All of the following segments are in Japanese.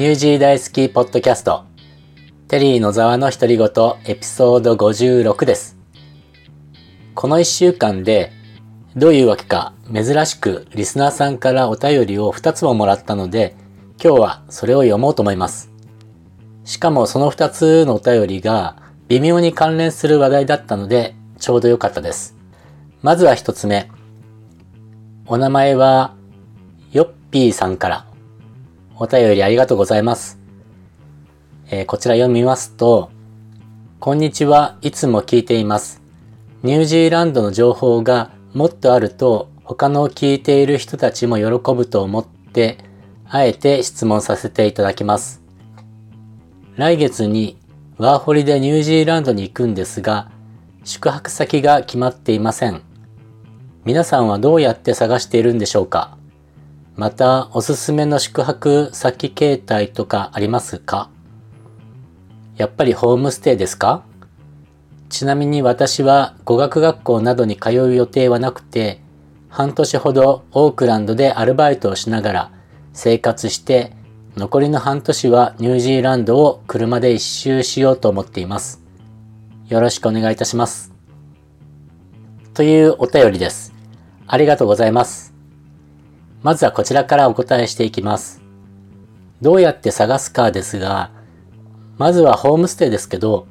ニュージー大好きポッドキャスト、テリー野沢の独り言エピソード56です。この1週間で、どういうわけか珍しくリスナーさんからお便りを2つももらったので、今日はそれを読もうと思います。しかもその2つのお便りが微妙に関連する話題だったので、ちょうどよかったです。まずは1つ目。お名前は、ヨッピーさんからお便りありがとうございます。えー、こちら読みますと、こんにちは、いつも聞いています。ニュージーランドの情報がもっとあると他の聞いている人たちも喜ぶと思って、あえて質問させていただきます。来月にワーホリでニュージーランドに行くんですが、宿泊先が決まっていません。皆さんはどうやって探しているんでしょうか？また、おすすめの宿泊先形態とかありますか？やっぱりホームステイですか？ちなみに私は語学学校などに通う予定はなくて、半年ほどオークランドでアルバイトをしながら生活して、残りの半年はニュージーランドを車で一周しようと思っています。よろしくお願いいたします。というお便りです。ありがとうございます。まずはこちらからお答えしていきます。どうやって探すかですが、まずはホームステイですけど、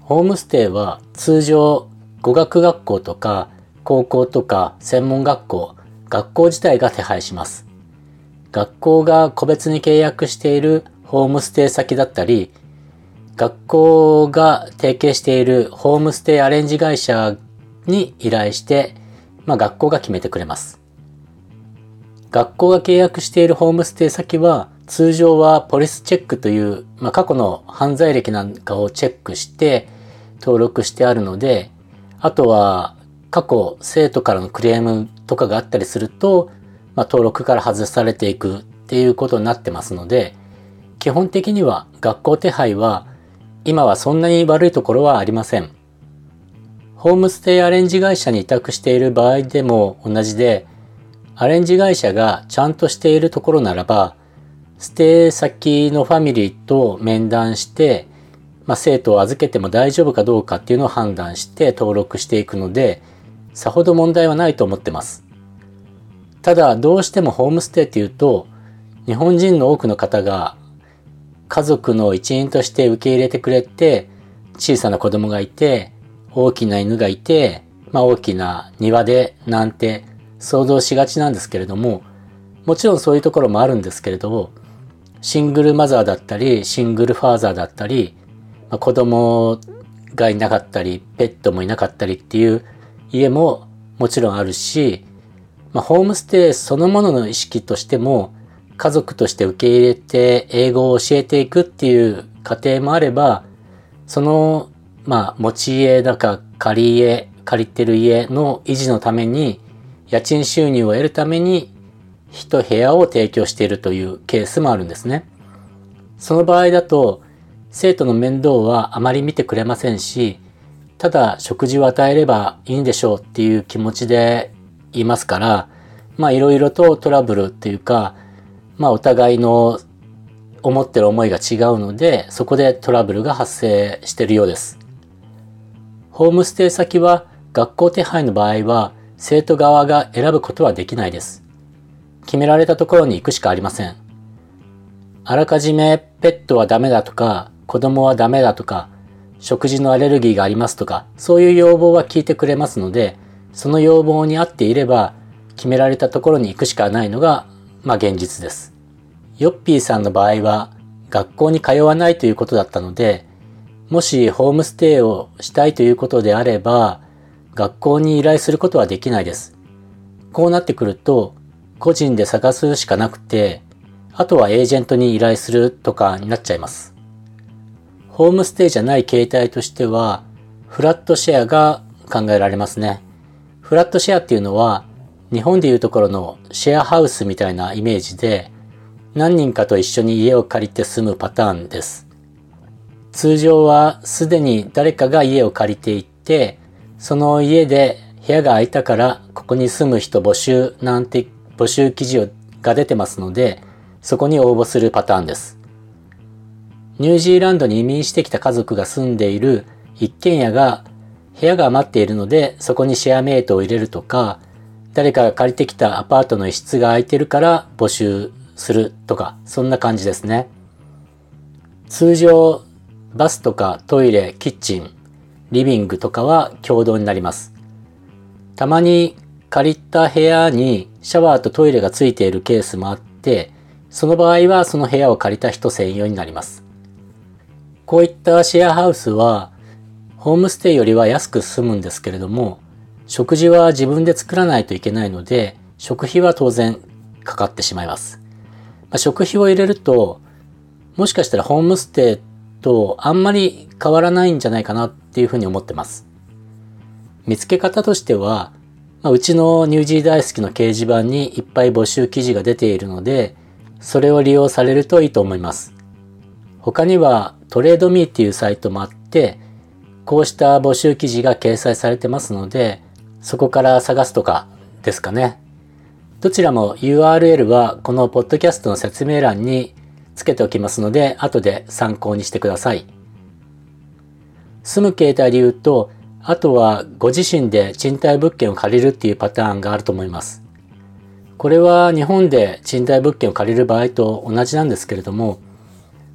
ホームステイは通常語学学校とか高校とか専門学校、学校自体が手配します。学校が個別に契約しているホームステイ先だったり、学校が提携しているホームステイアレンジ会社に依頼して、まあ学校が決めてくれます。学校が契約しているホームステイ先は通常はポリスチェックという、まあ、過去の犯罪歴なんかをチェックして登録してあるので、あとは過去生徒からのクレームとかがあったりすると、まあ、登録から外されていくっていうことになってますので、基本的には学校手配は今はそんなに悪いところはありません。ホームステイアレンジ会社に委託している場合でも同じで、アレンジ会社がちゃんとしているところならば、ステイ先のファミリーと面談して、まあ、生徒を預けても大丈夫かどうかっていうのを判断して登録していくので、さほど問題はないと思ってます。ただ、どうしてもホームステイっていうと、日本人の多くの方が家族の一員として受け入れてくれて、小さな子供がいて、大きな犬がいて、まあ大きな庭でなんて想像しがちなんですけれども、もちろんそういうところもあるんですけれど、シングルマザーだったり、シングルファーザーだったり、まあ、子供がいなかったり、ペットもいなかったりっていう家ももちろんあるし、まあ、ホームステイそのものの意識としても、家族として受け入れて英語を教えていくっていう過程もあれば、その、まあ、持ち家だか借り家、借りてる家の維持のために、家賃収入を得るために一部屋を提供しているというケースもあるんですね。その場合だと生徒の面倒はあまり見てくれませんし、ただ食事を与えればいいんでしょうっていう気持ちでいますから、まあいろいろとトラブルっていうか、まあお互いの思ってる思いが違うので、そこでトラブルが発生しているようです。ホームステイ先は学校手配の場合は生徒側が選ぶことはできないです。決められたところに行くしかありません。あらかじめペットはダメだとか、子供はダメだとか、食事のアレルギーがありますとか、そういう要望は聞いてくれますので、その要望に合っていれば、決められたところに行くしかないのが、まあ現実です。ヨッピーさんの場合は、学校に通わないということだったので、もしホームステイをしたいということであれば、学校に依頼することはできないです。こうなってくると、個人で探すしかなくて、あとはエージェントに依頼するとかになっちゃいます。ホームステイじゃない形態としては、フラットシェアが考えられますね。フラットシェアっていうのは、日本でいうところのシェアハウスみたいなイメージで、何人かと一緒に家を借りて住むパターンです。通常はすでに誰かが家を借りていて、その家で部屋が空いたからここに住む人募集なんて募集記事が出てますので、そこに応募するパターンです。ニュージーランドに移民してきた家族が住んでいる一軒家が部屋が余っているのでそこにシェアメイトを入れるとか誰かが借りてきたアパートの一室が空いてるから募集するとかそんな感じですね通常バスとかトイレキッチンリビングとかは共同になりますたまに借りた部屋にシャワーとトイレがついているケースもあってその場合はその部屋を借りた人専用になります。こういったシェアハウスはホームステイよりは安く済むんですけれども食事は自分で作らないといけないので食費は当然かかってしまいます。まあ、食費を入れるともしかしたらホームステイとあんまり変わらないんじゃないかなっていうふうに思ってます。見つけ方としては、まあ、うちのニュージー大好きの掲示板にいっぱい募集記事が出ているので、それを利用されるといいと思います。他にはトレードミーっていうサイトもあって、こうした募集記事が掲載されてますので、そこから探すとかですかね。どちらも URL はこのポッドキャストの説明欄につけておきますので、後で参考にしてください。住む形態で言うと、あとはご自身で賃貸物件を借りるっていうパターンがあると思います。これは日本で賃貸物件を借りる場合と同じなんですけれども、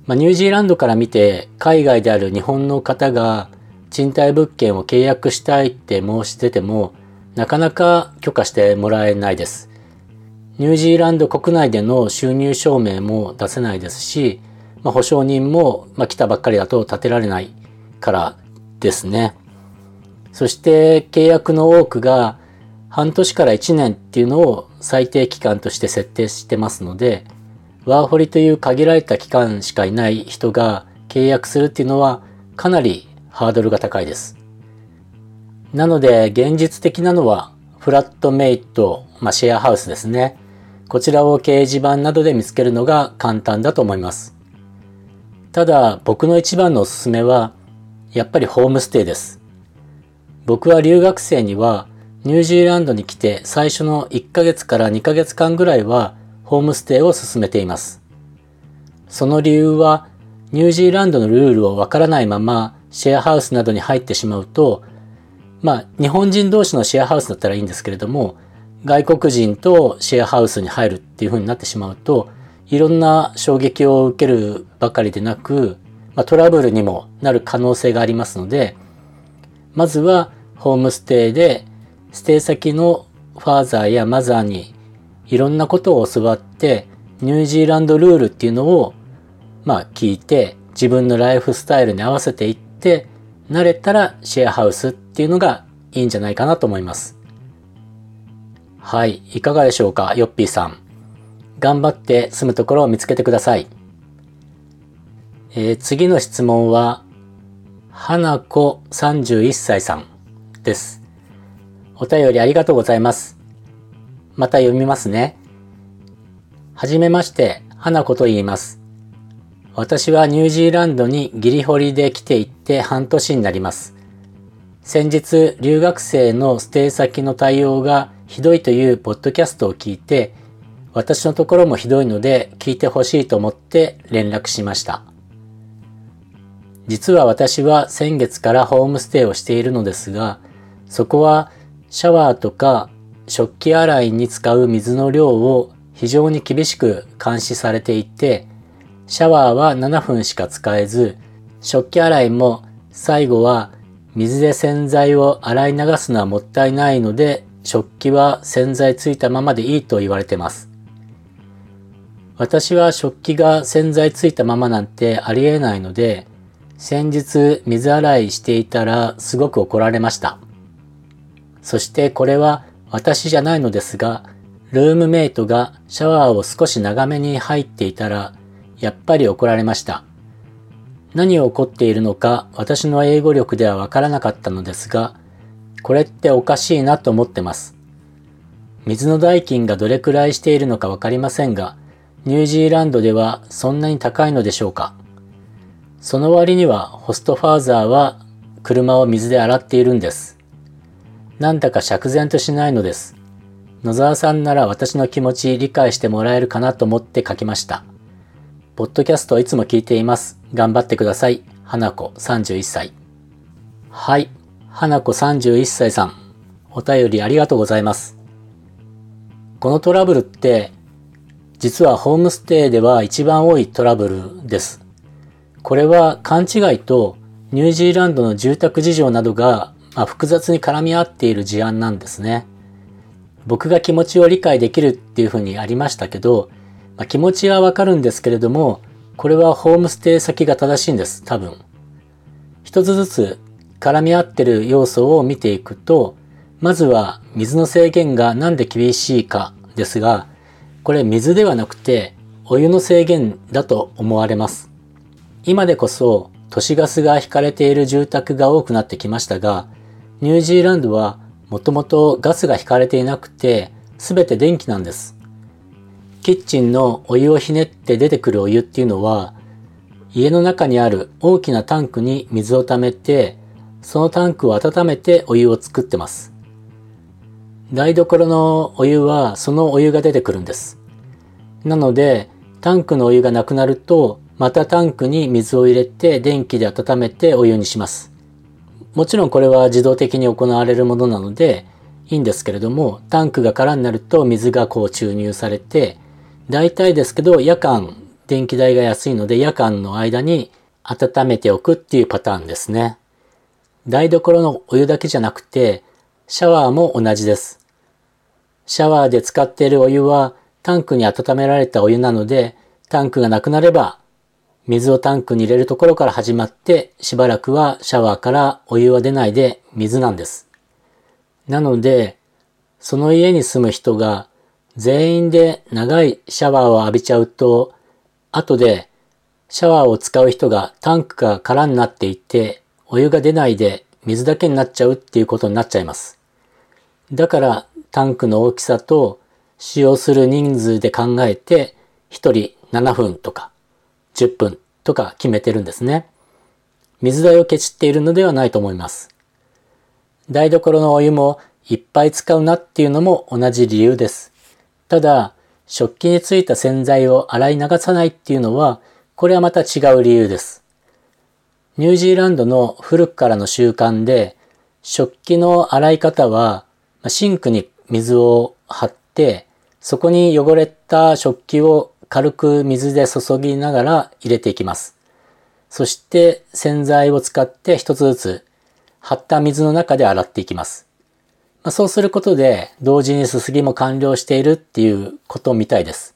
まあ、ニュージーランドから見て海外である日本の方が賃貸物件を契約したいって申し出てもなかなか許可してもらえないです。ニュージーランド国内での収入証明も出せないですし、まあ、保証人も、まあ、来たばっかりだと立てられないからですね。そして契約の多くが半年から1年っていうのを最低期間として設定してますので、ワーホリという限られた期間しかいない人が契約するっていうのはかなりハードルが高いです。なので現実的なのはフラットメイト、まあ、シェアハウスですね。こちらを掲示板などで見つけるのが簡単だと思います。ただ僕の一番のおすすめはやっぱりホームステイです。僕は留学生にはニュージーランドに来て最初の1ヶ月から2ヶ月間ぐらいはホームステイを進めています。その理由はニュージーランドのルールをわからないままシェアハウスなどに入ってしまうと、まあ日本人同士のシェアハウスだったらいいんですけれども、外国人とシェアハウスに入るっていう風になってしまうと、いろんな衝撃を受けるばかりでなく、ま、トラブルにもなる可能性がありますので、まずはホームステイでステイ先のファーザーやマザーにいろんなことを教わってニュージーランドルールっていうのをまあ聞いて自分のライフスタイルに合わせていって慣れたらシェアハウスっていうのがいいんじゃないかなと思います。はい、いかがでしょうか、ヨッピーさん。頑張って住むところを見つけてください。えー、次の質問は、花子31歳さんです。お便りありがとうございます。また読みますね。はじめまして、花子と言います。私はニュージーランドにギリホリで来ていって半年になります。先日、留学生のステイ先の対応がひどいというポッドキャストを聞いて、私のところもひどいので聞いてほしいと思って連絡しました。実は私は先月からホームステイをしているのですが、そこはシャワーとか食器洗いに使う水の量を非常に厳しく監視されていて、シャワーは7分しか使えず、食器洗いも最後は水で洗剤を洗い流すのはもったいないので、食器は洗剤ついたままでいいと言われてます。私は食器が洗剤ついたままなんてありえないので、先日水洗いしていたらすごく怒られました。そしてこれは私じゃないのですが、ルームメイトがシャワーを少し長めに入っていたら、やっぱり怒られました。何を起こっているのか私の英語力ではわからなかったのですが、これっておかしいなと思ってます。水の代金がどれくらいしているのかわかりませんが、ニュージーランドではそんなに高いのでしょうかその割にはホストファーザーは車を水で洗っているんです。なんだか釈然としないのです。野沢さんなら私の気持ち理解してもらえるかなと思って書きました。ポッドキャストいつも聞いています。頑張ってください。花子31歳。はい。花子31歳さん。お便りありがとうございます。このトラブルって、実はホームステイでは一番多いトラブルです。これは勘違いとニュージーランドの住宅事情などが、まあ、複雑に絡み合っている事案なんですね。僕が気持ちを理解できるっていうふうにありましたけど、まあ、気持ちはわかるんですけれども、これはホームステイ先が正しいんです、多分。一つずつ絡み合ってる要素を見ていくと、まずは水の制限がなんで厳しいかですが、これ水ではなくてお湯の制限だと思われます。今でこそ都市ガスが引かれている住宅が多くなってきましたが、ニュージーランドはもともとガスが引かれていなくて、すべて電気なんです。キッチンのお湯をひねって出てくるお湯っていうのは、家の中にある大きなタンクに水を溜めて、そのタンクを温めてお湯を作ってます。台所のお湯はそのお湯が出てくるんです。なので、タンクのお湯がなくなると、またタンクに水を入れて電気で温めてお湯にします。もちろんこれは自動的に行われるものなのでいいんですけれども、タンクが空になると水がこう注入されて、大体ですけど、夜間、電気代が安いので夜間の間に温めておくっていうパターンですね。台所のお湯だけじゃなくて、シャワーも同じです。シャワーで使っているお湯はタンクに温められたお湯なので、タンクがなくなれば、水をタンクに入れるところから始まって、しばらくはシャワーからお湯は出ないで水なんです。なので、その家に住む人が全員で長いシャワーを浴びちゃうと、後でシャワーを使う人がタンクが空になっていて、お湯が出ないで水だけになっちゃうっていうことになっちゃいます。だからタンクの大きさと使用する人数で考えて、1人7分とか10分とか決めてるんですね。水代をケチっているのではないと思います。台所のお湯もいっぱい使うなっていうのも同じ理由です。ただ、食器についた洗剤を洗い流さないっていうのは、これはまた違う理由です。ニュージーランドの古くからの習慣で、食器の洗い方は、シンクに水を張って、そこに汚れた食器を軽く水で注ぎながら入れていきます。そして洗剤を使って一つずつ張った水の中で洗っていきます。まあ、そうすることで同時にすすぎも完了しているっていうことみたいです。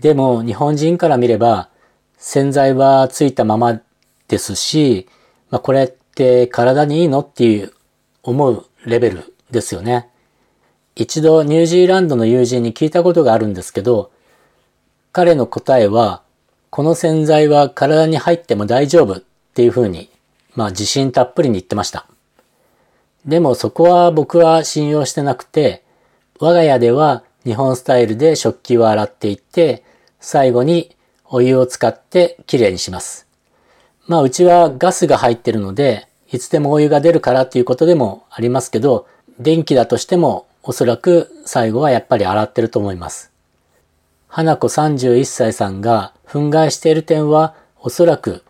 でも日本人から見れば洗剤はついたままですし、まあ、これって体にいいの？っていう思うレベルですよね。一度ニュージーランドの友人に聞いたことがあるんですけど、彼の答えは、この洗剤は体に入っても大丈夫っていうふうに、まあ自信たっぷりに言ってました。でもそこは僕は信用してなくて、我が家では日本スタイルで食器を洗っていって、最後にお湯を使ってきれいにします。まあうちはガスが入ってるので、いつでもお湯が出るからっていうことでもありますけど、電気だとしてもおそらく最後はやっぱり洗ってると思います。花子31歳さんが憤慨している点はおそらく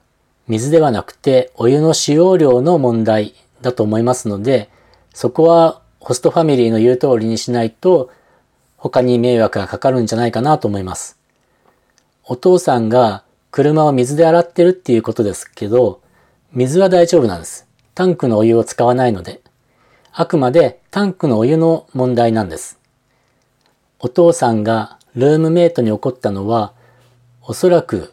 水ではなくてお湯の使用量の問題だと思いますので、そこはホストファミリーの言う通りにしないと他に迷惑がかかるんじゃないかなと思います。お父さんが車を水で洗ってるっていうことですけど、水は大丈夫なんです。タンクのお湯を使わないので。あくまでタンクのお湯の問題なんです。お父さんがルームメイトに起こったのは、おそらく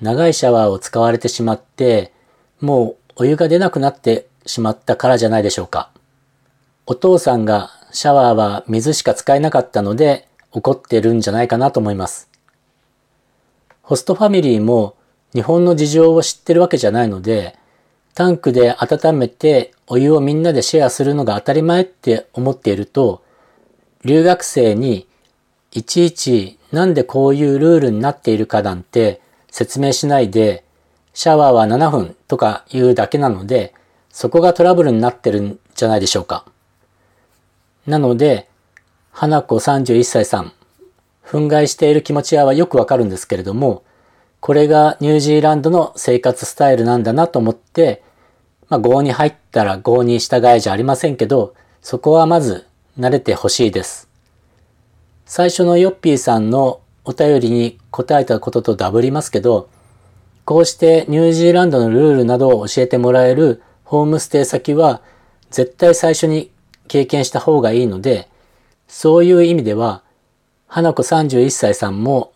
長いシャワーを使われてしまって、もうお湯が出なくなってしまったからじゃないでしょうか。お父さんがシャワーは水しか使えなかったので怒ってるんじゃないかなと思います。ホストファミリーも日本の事情を知ってるわけじゃないので、タンクで温めてお湯をみんなでシェアするのが当たり前って思っていると、留学生にいちいちなんでこういうルールになっているかなんて説明しないで、シャワーは7分とか言うだけなので、そこがトラブルになってるんじゃないでしょうか。なので、花子31歳さん、憤慨している気持ちはよくわかるんですけれども、これがニュージーランドの生活スタイルなんだなと思って、まあ、郷に入ったら郷に従えじゃありませんけど、そこはまず慣れてほしいです。最初のヨッピーさんのお便りに答えたこととダブりますけど、こうしてニュージーランドのルールなどを教えてもらえるホームステイ先は絶対最初に経験した方がいいので、そういう意味では、花子31歳さんも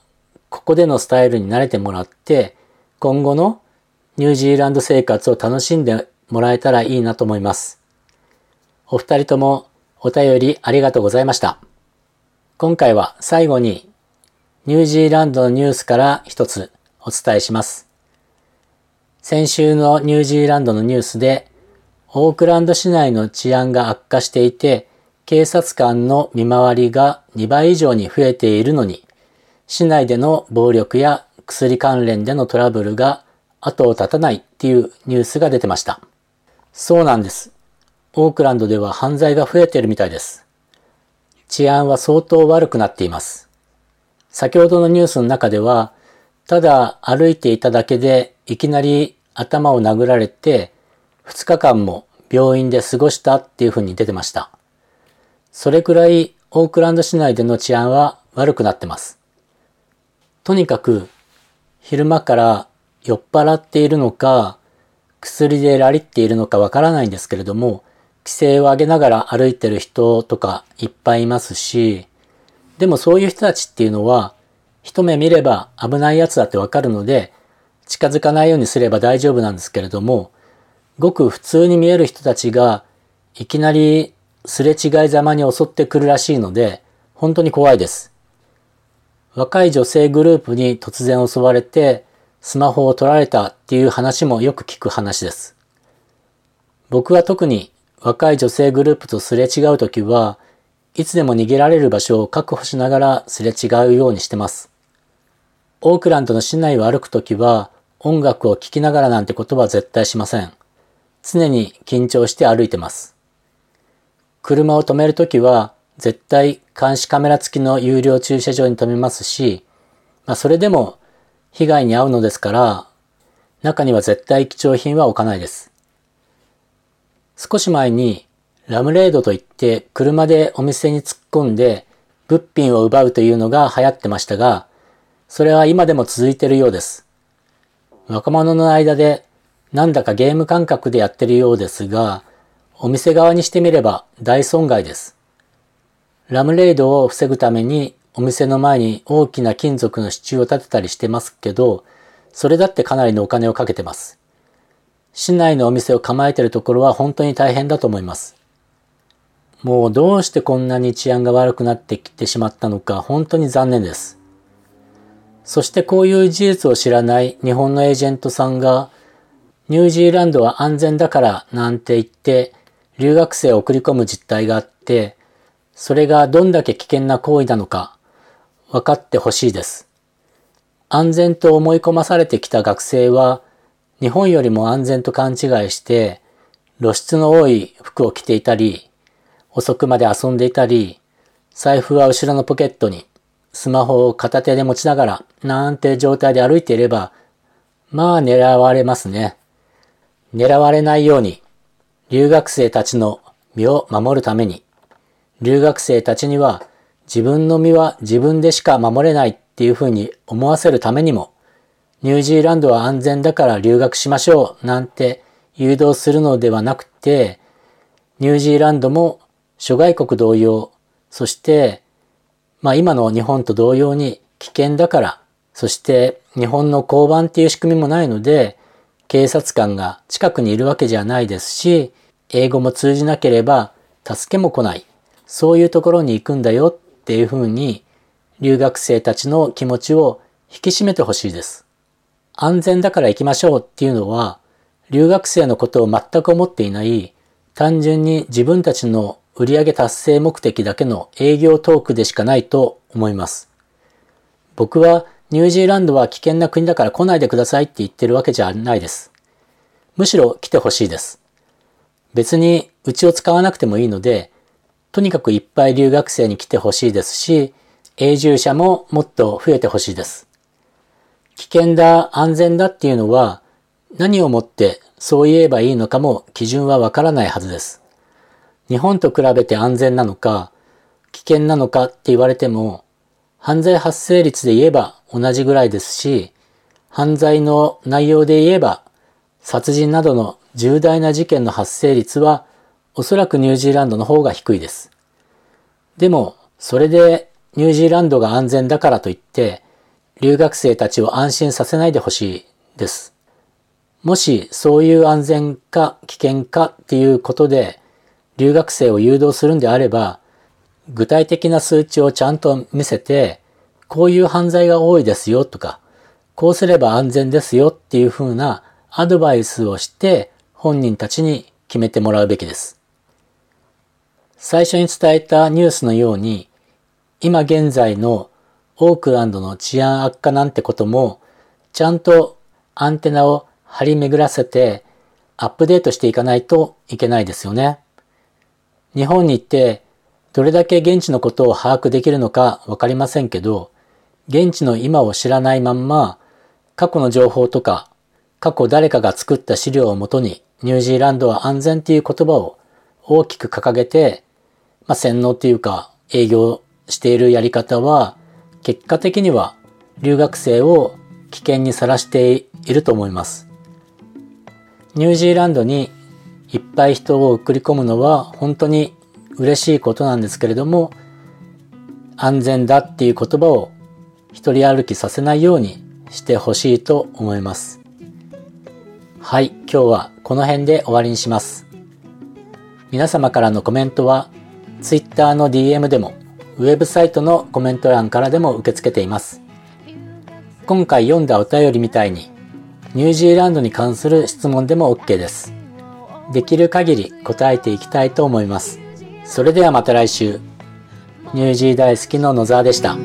ここでのスタイルに慣れてもらって、今後のニュージーランド生活を楽しんでもらえたらいいなと思います。お二人ともお便りありがとうございました。今回は最後にニュージーランドのニュースから一つお伝えします。先週のニュージーランドのニュースでオークランド市内の治安が悪化していて警察官の見回りが2倍以上に増えているのに市内での暴力や薬関連でのトラブルが後を絶たないっていうニュースが出てました。そうなんです。オークランドでは犯罪が増えているみたいです。治安は相当悪くなっています。先ほどのニュースの中では、ただ歩いていただけでいきなり頭を殴られて2日間も病院で過ごしたっていうふうに出てました。それくらいオークランド市内での治安は悪くなってます。とにかく昼間から酔っ払っているのか、薬でラリっているのかわからないんですけれども、規制を上げながら歩いてる人とかいっぱいいますし、でもそういう人たちっていうのは、一目見れば危ないやつだってわかるので、近づかないようにすれば大丈夫なんですけれども、ごく普通に見える人たちが、いきなりすれ違いざまに襲ってくるらしいので、本当に怖いです。若い女性グループに突然襲われて、スマホを取られたっていう話もよく聞く話です。僕は特に若い女性グループとすれ違うときは、いつでも逃げられる場所を確保しながらすれ違うようにしてます。オークランドの市内を歩くときは、音楽を聴きながらなんてことは絶対しません。常に緊張して歩いてます。車を止めるときは、絶対監視カメラ付きの有料駐車場に停めますし、まあそれでも被害に遭うのですから、中には絶対貴重品は置かないです。少し前にラムレードといって車でお店に突っ込んで物品を奪うというのが流行ってましたが、それは今でも続いているようです。若者の間でなんだかゲーム感覚でやってるようですが、お店側にしてみれば大損害です。ラムレイドを防ぐためにお店の前に大きな金属の支柱を立てたりしてますけど、それだってかなりのお金をかけてます。市内のお店を構えてるところは本当に大変だと思います。もうどうしてこんなに治安が悪くなってきてしまったのか本当に残念です。そしてこういう事実を知らない日本のエージェントさんがニュージーランドは安全だからなんて言って留学生を送り込む実態があってそれがどんだけ危険な行為なのか分かってほしいです。安全と思い込まされてきた学生は日本よりも安全と勘違いして露出の多い服を着ていたり遅くまで遊んでいたり財布は後ろのポケットにスマホを片手で持ちながらなんて状態で歩いていればまあ狙われますね。狙われないように留学生たちの身を守るために。留学生たちには自分の身は自分でしか守れないっていうふうに思わせるためにも、ニュージーランドは安全だから留学しましょうなんて誘導するのではなくて、ニュージーランドも諸外国同様、そして、まあ今の日本と同様に危険だから、そして日本の交番っていう仕組みもないので、警察官が近くにいるわけじゃないですし、英語も通じなければ助けも来ない。そういうところに行くんだよっていうふうに留学生たちの気持ちを引き締めてほしいです。安全だから行きましょうっていうのは留学生のことを全く思っていない単純に自分たちの売上達成目的だけの営業トークでしかないと思います。僕はニュージーランドは危険な国だから来ないでくださいって言ってるわけじゃないです。むしろ来てほしいです。別にうちを使わなくてもいいのでとにかくいっぱい留学生に来てほしいですし、永住者ももっと増えてほしいです。危険だ、安全だっていうのは何をもってそう言えばいいのかも基準はわからないはずです。日本と比べて安全なのか、危険なのかって言われても、犯罪発生率で言えば同じぐらいですし、犯罪の内容で言えば、殺人などの重大な事件の発生率はおそらくニュージーランドの方が低いです。でも、それでニュージーランドが安全だからといって、留学生たちを安心させないでほしいです。もしそういう安全か危険かっていうことで留学生を誘導するんであれば、具体的な数値をちゃんと見せて、こういう犯罪が多いですよとか、こうすれば安全ですよっていう風なアドバイスをして本人たちに決めてもらうべきです。最初に伝えたニュースのように、今現在のオークランドの治安悪化なんてことも、ちゃんとアンテナを張り巡らせてアップデートしていかないといけないですよね。日本に行ってどれだけ現地のことを把握できるのかわかりませんけど、現地の今を知らないまんま過去の情報とか過去誰かが作った資料をもとにニュージーランドは安全っていう言葉を大きく掲げて、まあ、洗脳っていうか営業しているやり方は結果的には留学生を危険にさらしていると思います。ニュージーランドにいっぱい人を送り込むのは本当に嬉しいことなんですけれども、安全だっていう言葉を一人歩きさせないようにしてほしいと思います。はい、今日はこの辺で終わりにします。皆様からのコメントは Twitter の DM でもウェブサイトのコメント欄からでも受け付けています。今回読んだお便りみたいに、ニュージーランドに関する質問でも OK です。できる限り答えていきたいと思います。それではまた来週。ニュージー大好きの野沢でした。